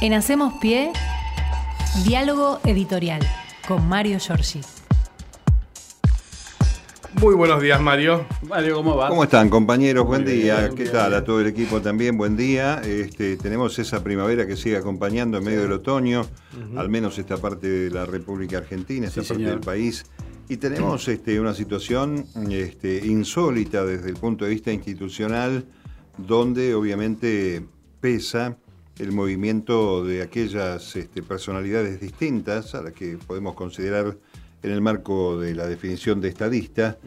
En Hacemos Pie, diálogo editorial con Mario Giorgi. Muy buenos días, Mario. Mario, ¿cómo va? ¿Cómo están, compañeros? buen bien, día. bien, ¿Qué bien, tal? bien. A todo el equipo también, buen día. Este, tenemos esa primavera que sigue acompañando en medio del otoño, al menos esta parte de la República Argentina, esta Sí, parte señor. del país. Y tenemos este, una situación este, insólita desde el punto de vista institucional, donde obviamente pesa el movimiento de aquellas este, personalidades distintas a las que podemos considerar en el marco de la definición de estadista,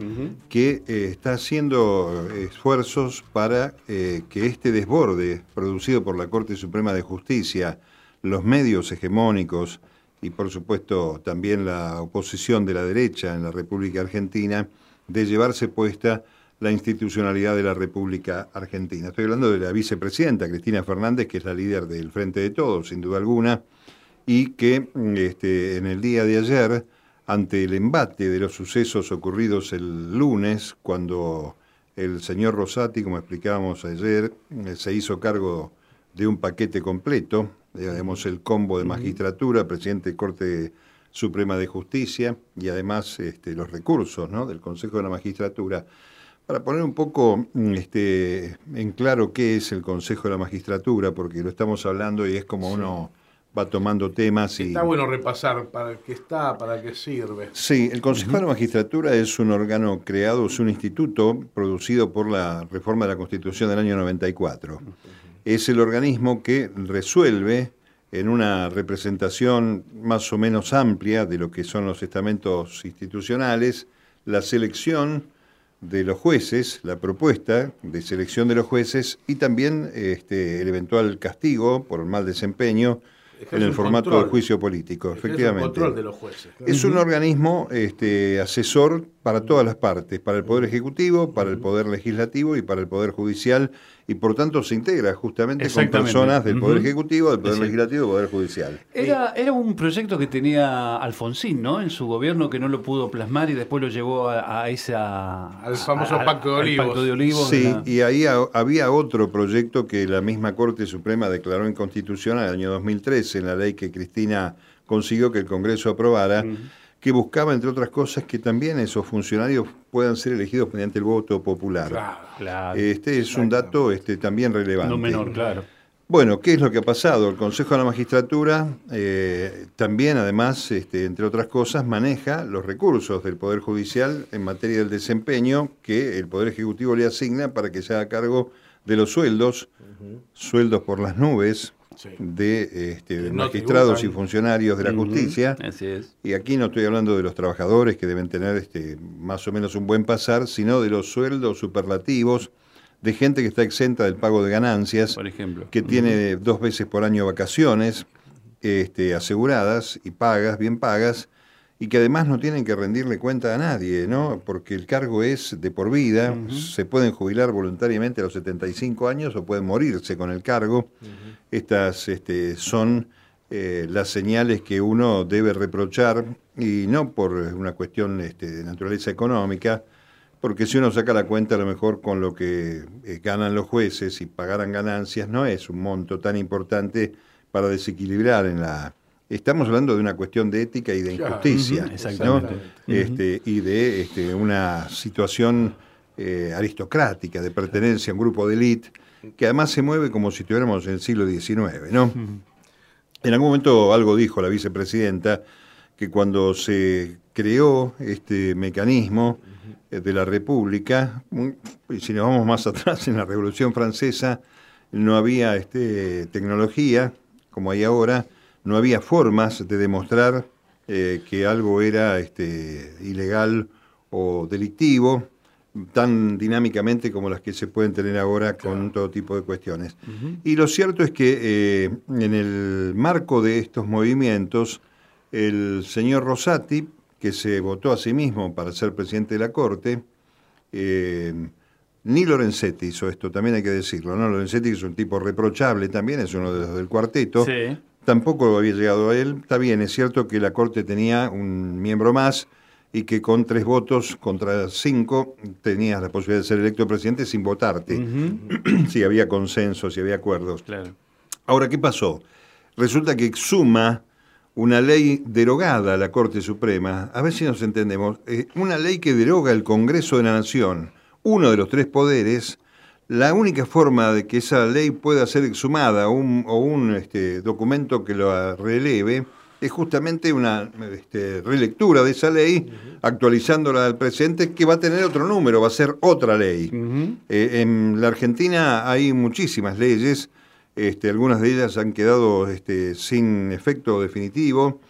que eh, está haciendo esfuerzos para eh, que este desborde producido por la Corte Suprema de Justicia, los medios hegemónicos y por supuesto también la oposición de la derecha en la República Argentina, de llevarse puesta la institucionalidad de la República Argentina. Estoy hablando de la vicepresidenta Cristina Fernández, que es la líder del Frente de Todos, sin duda alguna, y que mm, este, en el día de ayer, ante el embate de los sucesos ocurridos el lunes, cuando el señor Rosati, como explicábamos ayer, eh, se hizo cargo de un paquete completo, digamos el combo de magistratura, presidente de Corte Suprema de Justicia y además este, los recursos ¿no? del Consejo de la Magistratura. Para poner un poco mm, este, en claro qué es el Consejo de la Magistratura, porque lo estamos hablando y es como uno va tomando temas y... Está bueno repasar para qué está, para qué sirve. Sí, el Consejo de la Magistratura es un órgano creado, es un instituto producido por la reforma de la Constitución del año 94. Es el organismo que resuelve en una representación más o menos amplia de lo que son los estamentos institucionales la selección de los jueces, la propuesta de selección de los jueces y también este, el eventual castigo por mal desempeño Ejerce en el formato control. de juicio político, efectivamente. control de los jueces. Es un organismo este, asesor para todas las partes, para el Poder Ejecutivo, para el Poder Legislativo y para el Poder Judicial, y por tanto se integra justamente con personas del Poder. Ejecutivo, del Poder Sí. Legislativo y del Poder Judicial. Era, era un proyecto que tenía Alfonsín, ¿no? En su gobierno que no lo pudo plasmar y después lo llevó a, a esa... Al famoso a- a- Pacto de Olivos. Pacto de Olivos. de Sí, y ahí ha- había otro proyecto que la misma Corte Suprema declaró inconstitucional en el año 2013, en la ley que Cristina consiguió que el Congreso aprobara, que buscaba, entre otras cosas, que también esos funcionarios puedan ser elegidos mediante el voto popular. Claro. Claro. Este es un dato este, también relevante. no menor, claro. Bueno, ¿qué es lo que ha pasado? El Consejo de la Magistratura eh, también, además, este, entre otras cosas, maneja los recursos del Poder Judicial en materia del desempeño que el Poder Ejecutivo le asigna para que se haga cargo de los sueldos, sueldos por las nubes Sí. de, este, de Que no magistrados y funcionarios de la justicia. Así es. Y aquí no estoy hablando de los trabajadores que deben tener este, más o menos un buen pasar, sino de los sueldos superlativos de gente que está exenta del pago de ganancias, Por ejemplo. que tiene dos veces por año vacaciones este, aseguradas y pagas, bien pagas, y que además no tienen que rendirle cuenta a nadie, ¿no? Porque el cargo es de por vida, se pueden jubilar voluntariamente a los 75 años o pueden morirse con el cargo. Estas este, son eh, las señales que uno debe reprochar, y no por una cuestión este, de naturaleza económica, porque si uno saca la cuenta, a lo mejor con lo que eh, ganan los jueces y pagaran ganancias, no es un monto tan importante para desequilibrar en la... Estamos hablando de una cuestión de ética y de injusticia, ¿no? Este, y de este, una situación eh, aristocrática, de pertenencia a un grupo de élite, que además se mueve como si estuviéramos en el siglo XIX, ¿no? En algún momento algo dijo la vicepresidenta, que cuando se creó este mecanismo eh, de la República, y si nos vamos más atrás en la Revolución Francesa, no había este, tecnología como hay ahora, no había formas de demostrar eh, que algo era este, ilegal o delictivo tan dinámicamente como las que se pueden tener ahora con todo tipo de cuestiones. Y lo cierto es que eh, en el marco de estos movimientos, el señor Rosati, que se votó a sí mismo para ser presidente de la Corte, eh, ni Lorenzetti hizo esto, también hay que decirlo, ¿no? Lorenzetti es un tipo reprochable también, es uno de los del cuarteto, Sí. Tampoco había llegado a él. Está bien, es cierto que la Corte tenía un miembro más y que con tres votos contra cinco tenías la posibilidad de ser electo presidente sin votarte, si había consenso, si había acuerdos. Claro. Ahora, ¿qué pasó? resulta que exuma una ley derogada a la Corte Suprema, a ver si nos entendemos, eh, una ley que deroga el Congreso de la Nación, uno de los tres poderes, la única forma de que esa ley pueda ser exhumada un, o un este, documento que lo releve es justamente una este, relectura de esa ley, actualizándola al presente, que va a tener otro número, va a ser otra ley. Eh, en la Argentina hay muchísimas leyes, este, algunas de ellas han quedado este, sin efecto definitivo,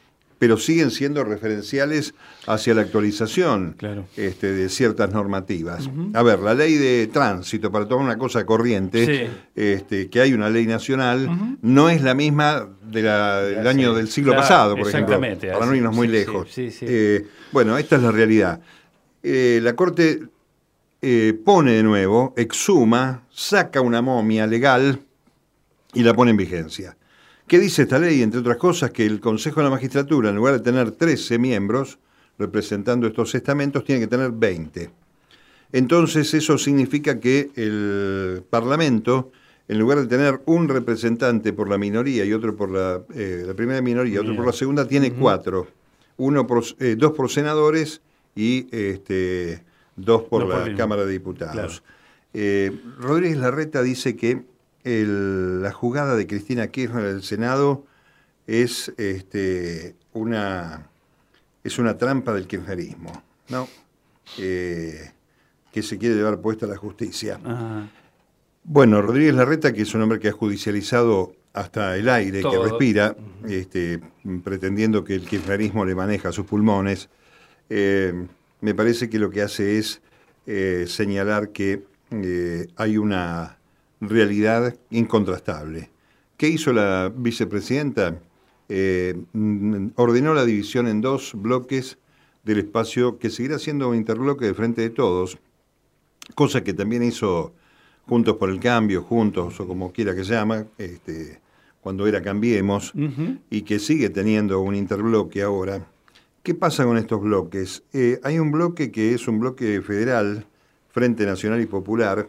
pero siguen siendo referenciales hacia la actualización este, de ciertas normativas. A ver, la ley de tránsito, para tomar una cosa corriente, este, que hay una ley nacional, no es la misma de del año del siglo pasado, por ejemplo, para no irnos muy lejos. Eh, bueno, esta es la realidad. Eh, la Corte eh, pone de nuevo, exhuma, saca una momia legal y la pone en vigencia. ¿Qué dice esta ley? Entre otras cosas, que el Consejo de la Magistratura, en lugar de tener 13 miembros representando estos estamentos, tiene que tener 20. Entonces, eso significa que el Parlamento, en lugar de tener un representante por la minoría y otro por la, eh, primera minoría y otro por la segunda, tiene cuatro. Uno eh, dos por senadores y este, dos por la Cámara de Diputados. Eh, Rodríguez Larreta dice que la jugada de Cristina Kirchner del Senado es este, una, es una trampa del kirchnerismo, ¿no? Eh, que se quiere llevar puesta la justicia. Bueno, Rodríguez Larreta, que es un hombre que ha judicializado hasta el aire que respira, este, pretendiendo que el kirchnerismo le maneja sus pulmones, eh, me parece que lo que hace es eh, señalar que hay una realidad incontrastable. ¿Qué hizo la vicepresidenta? Eh, mm, ordenó la división en dos bloques del espacio que seguirá siendo un interbloque de frente de todos, cosa que también hizo Juntos por el Cambio, Juntos o como quiera que se llama, este, cuando era Cambiemos, y que sigue teniendo un interbloque ahora. ¿Qué pasa con estos bloques? Eh, hay un bloque que es un bloque federal, Frente Nacional y Popular,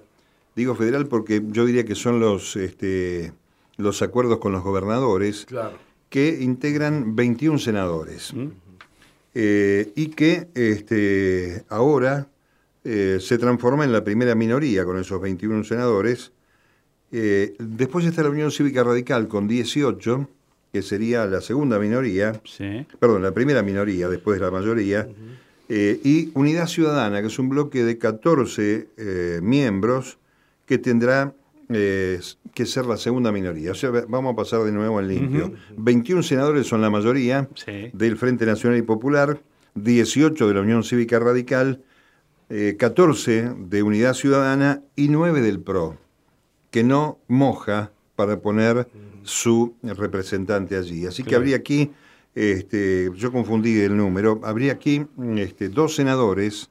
Digo federal porque yo diría que son los, este, los acuerdos con los gobernadores que integran 21 senadores. Eh, y que este, ahora eh, se transforma en la primera minoría con esos 21 senadores. Eh, después está la Unión Cívica Radical con 18, que sería la segunda minoría, perdón, la primera minoría después de la mayoría, y Unidad Ciudadana, que es un bloque de 14 miembros, que tendrá eh, que ser la segunda minoría. O sea, vamos a pasar de nuevo al limpio. 21 senadores son la mayoría del Frente Nacional y Popular, 18 de la Unión Cívica Radical, 14 eh, de Unidad Ciudadana y 9 del PRO, que no moja para poner su representante allí. Así que habría aquí, este, yo confundí el número, habría aquí este, dos senadores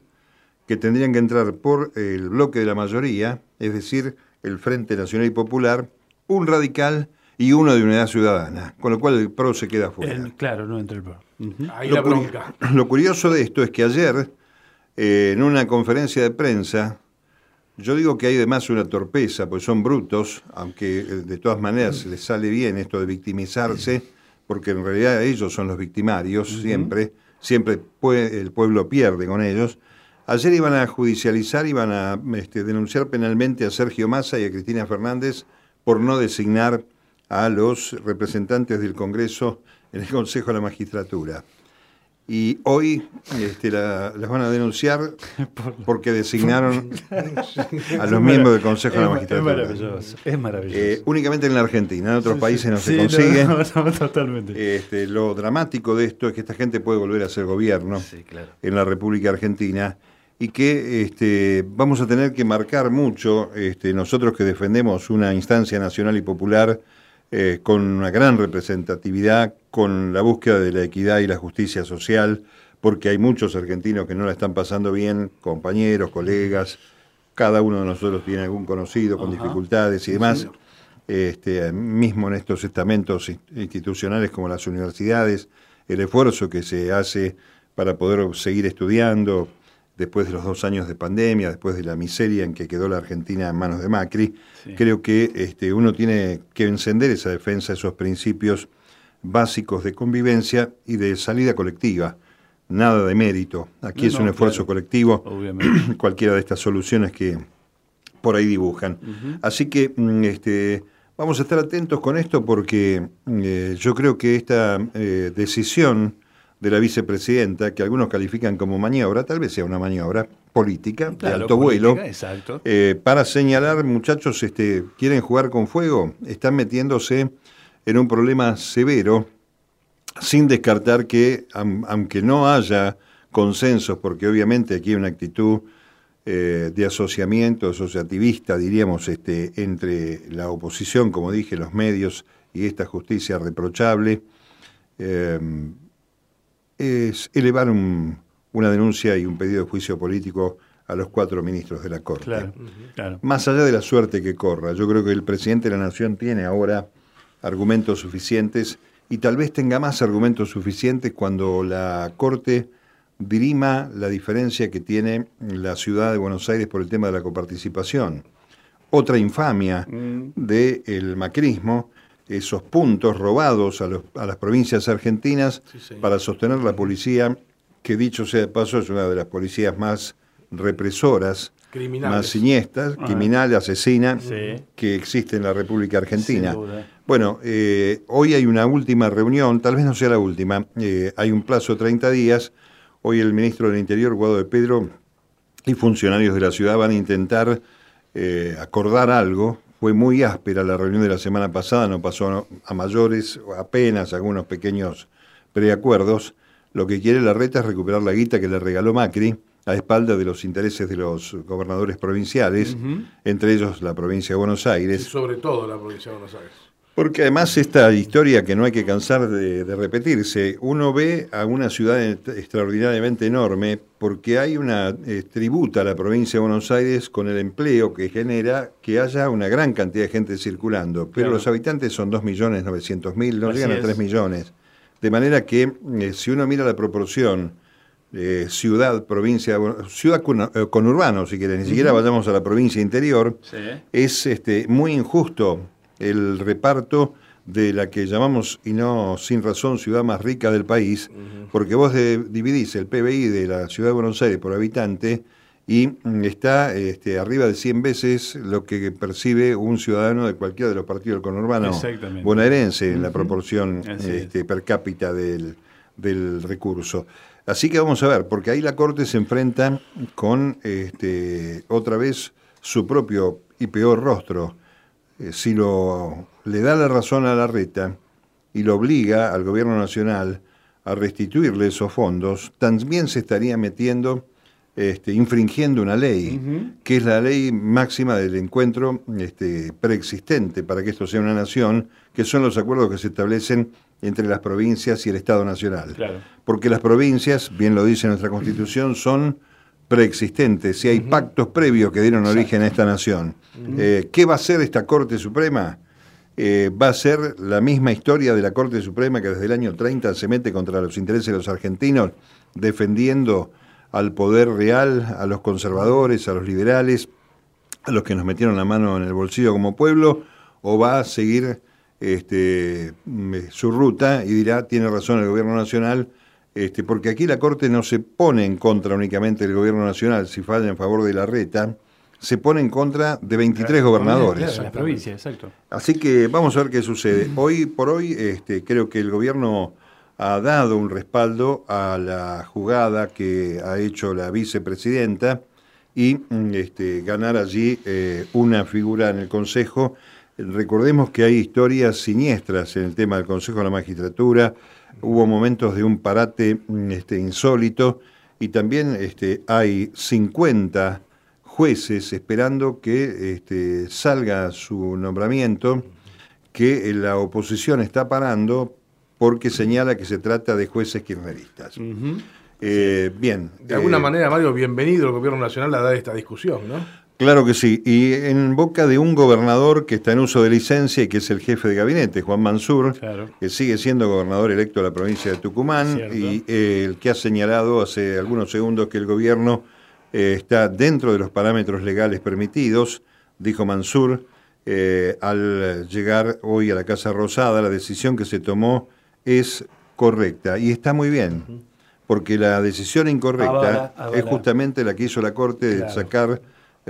que tendrían que entrar por el bloque de la mayoría, es decir, el Frente Nacional y Popular, un radical y uno de Unidad Ciudadana, con lo cual el PRO se queda fuera. claro, no entra el PRO. Ahí lo, la bronca. Lo curioso de esto es que ayer, eh, en una conferencia de prensa, yo digo que hay además una torpeza, pues son brutos, aunque eh, de todas maneras les sale bien esto de victimizarse, porque en realidad ellos son los victimarios siempre, siempre el pueblo pierde con ellos. Ayer iban a judicializar, iban a este, denunciar penalmente a Sergio Massa y a Cristina Fernández por no designar a los representantes del Congreso en el Consejo de la Magistratura. Y hoy este, las van a denunciar porque designaron a los miembros del Consejo de la Magistratura. Es maravilloso, es maravilloso. Eh, únicamente en la Argentina, en otros países no se consigue. totalmente. Este, lo dramático de esto es que esta gente puede volver a ser gobierno en la República Argentina y que este, vamos a tener que marcar mucho, este, nosotros que defendemos una instancia nacional y popular eh, con una gran representatividad, con la búsqueda de la equidad y la justicia social, porque hay muchos argentinos que no la están pasando bien, compañeros, colegas, cada uno de nosotros tiene algún conocido con dificultades y demás. Este, mismo en estos estamentos institucionales como las universidades, el esfuerzo que se hace para poder seguir estudiando, después de los dos años de pandemia, después de la miseria en que quedó la Argentina en manos de Macri, creo que este, uno tiene que encender esa defensa, esos principios básicos de convivencia y de salida colectiva. Nada de mérito. Aquí es un esfuerzo colectivo. Cualquiera de estas soluciones que por ahí dibujan. Así que mm, este, vamos a estar atentos con esto porque eh, yo creo que esta eh, decisión de la vicepresidenta, que algunos califican como maniobra, tal vez sea una maniobra política de alto vuelo, eh, para señalar, muchachos, este, quieren jugar con fuego, están metiéndose en un problema severo, sin descartar que, aunque no haya consensos, porque obviamente aquí hay una actitud eh, de asociamiento asociativista, diríamos, este, entre la oposición, como dije, los medios y esta justicia reprochable, eh, es elevar una denuncia y un pedido de juicio político a los cuatro ministros de la Corte. Más allá de la suerte que corra, yo creo que el presidente de la Nación tiene ahora argumentos suficientes y tal vez tenga más argumentos suficientes cuando la Corte dirima la diferencia que tiene la ciudad de Buenos Aires por el tema de la coparticipación. Otra infamia mm. del macrismo esos puntos robados a, las provincias argentinas para sostener la policía, que dicho sea de paso es una de las policías más represoras, más siniestras, ah. criminal, asesina, que existe en la República Argentina. Bueno, eh, hoy hay una última reunión, tal vez no sea la última, eh, hay un plazo de 30 días, hoy el ministro del Interior, Guado de Pedro, y funcionarios de la ciudad van a intentar eh, acordar algo fue muy áspera la reunión de la semana pasada, no pasó a mayores, apenas algunos pequeños preacuerdos. Lo que quiere la reta es recuperar la guita que le regaló Macri a espalda de los intereses de los gobernadores provinciales, entre ellos la provincia de Buenos Aires. Y sobre todo la provincia de Buenos Aires. Porque además esta historia que no hay que cansar de, repetirse, uno ve a una ciudad extraordinariamente enorme porque hay una eh, tributa a la provincia de Buenos Aires con el empleo que genera que haya una gran cantidad de gente circulando, pero los habitantes son 2.900.000, no llegan a 3 millones. De manera que eh, si uno mira la proporción eh, ciudad, provincia, ciudad conurbano, si quieren, ni siquiera vayamos a la provincia interior, es este, muy injusto el reparto de la que llamamos, y no sin razón, ciudad más rica del país, porque vos dividís el PBI de la ciudad de Buenos Aires por habitante y mm, está este, arriba de 100 veces lo que percibe un ciudadano de cualquiera de los partidos del conurbano bonaerense en la proporción este, per cápita del, del, recurso. Así que vamos a ver, porque ahí la Corte se enfrenta con este, otra vez su propio y peor rostro eh, si lo, le da la razón a la reta y lo obliga al gobierno nacional a restituirle esos fondos, también se estaría metiendo, este, infringiendo una ley, que es la ley máxima del encuentro este, preexistente para que esto sea una nación, que son los acuerdos que se establecen entre las provincias y el Estado Nacional. Porque las provincias, bien lo dice nuestra Constitución, son preexistentes, si hay pactos previos que dieron origen a esta nación. Eh, ¿Qué va a ser esta Corte Suprema? Eh, va a ser la misma historia de la Corte Suprema que desde el año 30 se mete contra los intereses de los argentinos, defendiendo al poder real, a los conservadores, a los liberales, a los que nos metieron la mano en el bolsillo como pueblo, o va a seguir este, mm, su ruta y dirá, tiene razón el gobierno nacional, este, porque aquí la Corte no se pone en contra únicamente del gobierno nacional, si falla en favor de la reta, se pone en contra de 23 gobernadores. la provincia, exacto. Así que vamos a ver qué sucede. Hoy por hoy este, creo que el gobierno ha dado un respaldo a la jugada que ha hecho la vicepresidenta y mm, este, ganar allí eh, una figura en el Consejo. Recordemos que hay historias siniestras en el tema del Consejo de la Magistratura, hubo momentos de un parate mm, este, insólito y también este, hay 50 jueces esperando que este, salga su nombramiento, que la oposición está parando porque señala que se trata de jueces kirchneristas. Eh, bien. De alguna eh, manera, Mario, bienvenido al Gobierno Nacional a dar esta discusión, ¿no? Claro que sí, y en boca de un gobernador que está en uso de licencia y que es el jefe de gabinete, Juan Mansur, que sigue siendo gobernador electo de la provincia de Tucumán y eh, el que ha señalado hace algunos segundos que el gobierno eh, está dentro de los parámetros legales permitidos, dijo Mansur, eh, al llegar hoy a la Casa Rosada, la decisión que se tomó es correcta. Y está muy bien, porque la decisión incorrecta Avala, avala. es justamente la que hizo la Corte de sacar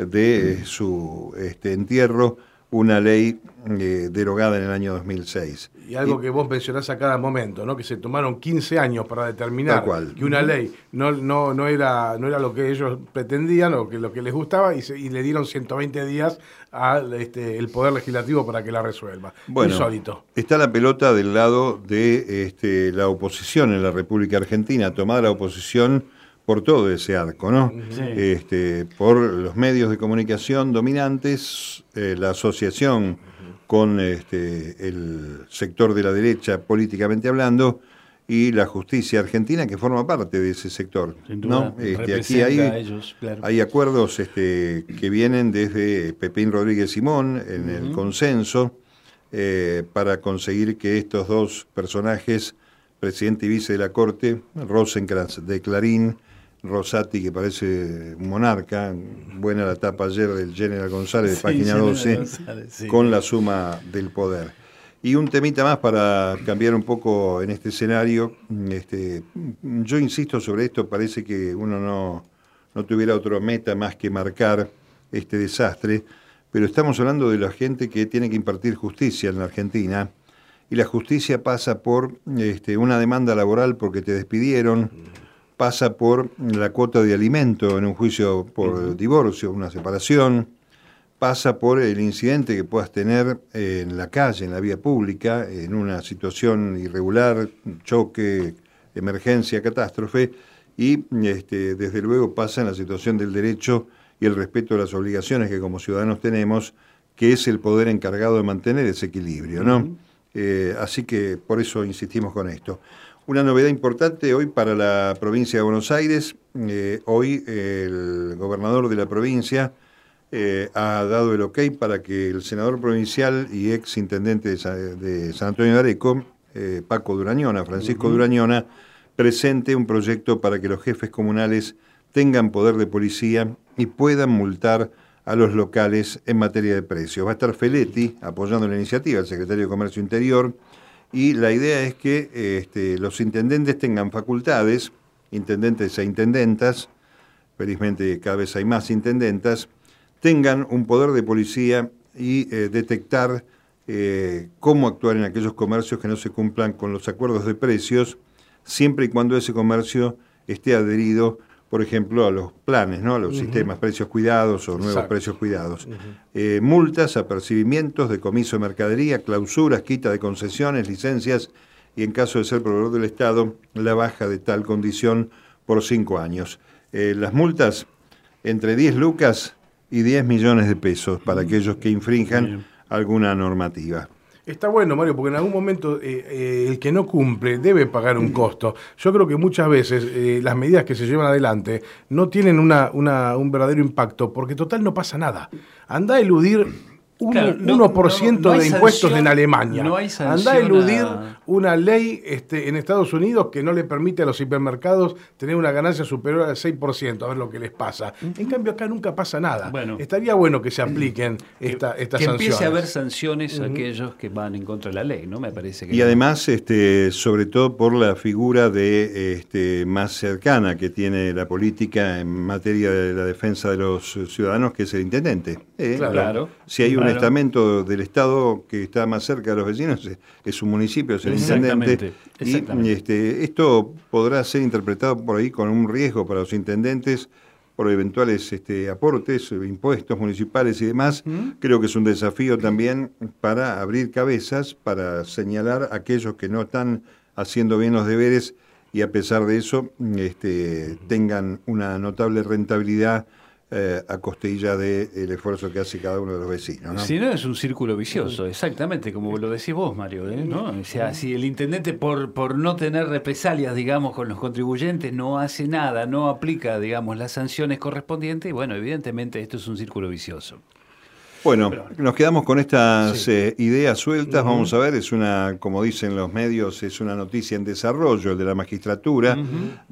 de su este, entierro una ley eh, derogada en el año 2006. Y algo que vos mencionás a cada momento, ¿no? Que se tomaron 15 años para determinar cual. que una ley no, no, no, era, no era lo que ellos pretendían o que lo que les gustaba y, se- y le dieron 120 días al este, el Poder Legislativo para que la resuelva. Bueno, Insólito. está la pelota del lado de este, la oposición en la República Argentina, tomada la oposición por todo ese arco, ¿no? Sí. Este, por los medios de comunicación dominantes, eh, la asociación con este, el sector de la derecha políticamente hablando y la justicia argentina que forma parte de ese sector. Sin duda, ¿no? Este, aquí hay, a ellos, claro. hay acuerdos este, que vienen desde Pepín Rodríguez Simón en el consenso eh, para conseguir que estos dos personajes, presidente y vice de la Corte, Rosenkrantz de Clarín, Rosati, que parece un monarca, buena la tapa ayer del General González de Sí, página General 12, González, sí. con la suma del poder. Y un temita más para cambiar un poco en este escenario. Este, yo insisto sobre esto, parece que uno no, no tuviera otra meta más que marcar este desastre, pero estamos hablando de la gente que tiene que impartir justicia en la Argentina, y la justicia pasa por este, una demanda laboral porque te despidieron, pasa por la cuota de alimento en un juicio por divorcio, una separación, pasa por el incidente que puedas tener en la calle, en la vía pública, en una situación irregular, choque, emergencia, catástrofe, y este, desde luego pasa en la situación del derecho y el respeto de las obligaciones que como ciudadanos tenemos, que es el poder encargado de mantener ese equilibrio, ¿no? Eh, así que por eso insistimos con esto. Una novedad importante hoy para la provincia de Buenos Aires. eh, hoy el gobernador de la provincia eh, ha dado el ok para que el senador provincial y ex intendente de, Sa- de San Antonio de Areco, eh, Paco Durañona, Francisco Durañona, presente un proyecto para que los jefes comunales tengan poder de policía y puedan multar a los locales en materia de precios. Va a estar Feletti apoyando la iniciativa, el secretario de Comercio Interior, y la idea es que este, los intendentes tengan facultades, intendentes e intendentas, felizmente cada vez hay más intendentas, tengan un poder de policía y eh, detectar eh, cómo actuar en aquellos comercios que no se cumplan con los acuerdos de precios, siempre y cuando ese comercio esté adherido, por ejemplo, a los planes, ¿no? a los sistemas precios cuidados o nuevos Exacto. precios cuidados. Eh, multas, apercibimientos, decomiso de mercadería, clausuras, quita de concesiones, licencias y en caso de ser proveedor del Estado, la baja de tal condición por cinco años. Eh, las multas entre 10 lucas y 10 millones de pesos para aquellos que infrinjan alguna normativa. Está bueno, Mario, porque en algún momento eh, eh, el que no cumple debe pagar un costo. Yo creo que muchas veces eh, las medidas que se llevan adelante no tienen una, un verdadero impacto, porque total no pasa nada. Anda a eludir un Claro, no- 1% no- de impuestos sanción- en Alemania. no hay Anda a eludir a- una ley este, en Estados Unidos que no le permite a los hipermercados tener una ganancia superior al 6%, a ver lo que les pasa. En cambio, acá nunca pasa nada. Bueno. Estaría bueno que se apliquen esta, estas que sanciones. empiece a haber sanciones a aquellos que van en contra de la ley, ¿no? Me parece que Y además, este, sobre todo por la figura de este, más cercana que tiene la política en materia de la defensa de los ciudadanos, que es el intendente. Eh, Claro. Si hay un Claro. estamento del Estado que está más cerca de los vecinos, es- es un municipio, es el Exactamente, intendente. Y exactamente. este, esto podrá ser interpretado por ahí con un riesgo para los intendentes por eventuales este, aportes, impuestos municipales y demás. Creo que es un desafío también para abrir cabezas, para señalar a aquellos que no están haciendo bien los deberes y a pesar de eso este, tengan una notable rentabilidad eh, a costilla del esfuerzo que hace cada uno de los vecinos. ¿no? Si no, es un círculo vicioso, exactamente, como lo decís vos, Mario. ¿eh? ¿no? O sea, si el intendente, por, por no tener represalias, digamos, con los contribuyentes, no hace nada, no aplica, digamos, las sanciones correspondientes, y bueno, evidentemente esto es un círculo vicioso. Bueno, nos quedamos con estas eh, ideas sueltas. Vamos a ver, es una, como dicen los medios, es una noticia en desarrollo el de la magistratura.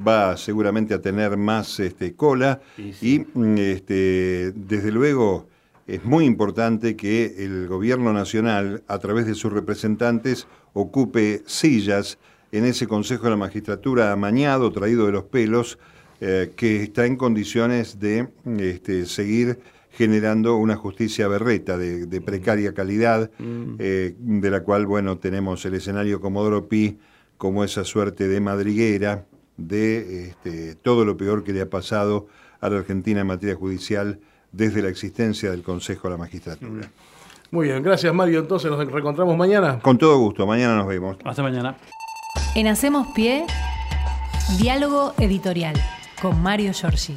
Va seguramente a tener más este, cola. Y mm, este, desde luego es muy importante que el gobierno nacional, a través de sus representantes, ocupe sillas en ese Consejo de la Magistratura amañado, traído de los pelos, eh, que está en condiciones de este, seguir generando una justicia berreta de, precaria calidad, mm. eh, de la cual, bueno, tenemos el escenario Comodoro Pi como esa suerte de madriguera de este, todo lo peor que le ha pasado a la Argentina en materia judicial desde la existencia del Consejo de la Magistratura. Mm. Muy bien, gracias Mario. Entonces nos reencontramos mañana. Con todo gusto, mañana nos vemos. Hasta mañana. En Hacemos Pie, diálogo editorial con Mario Giorgi.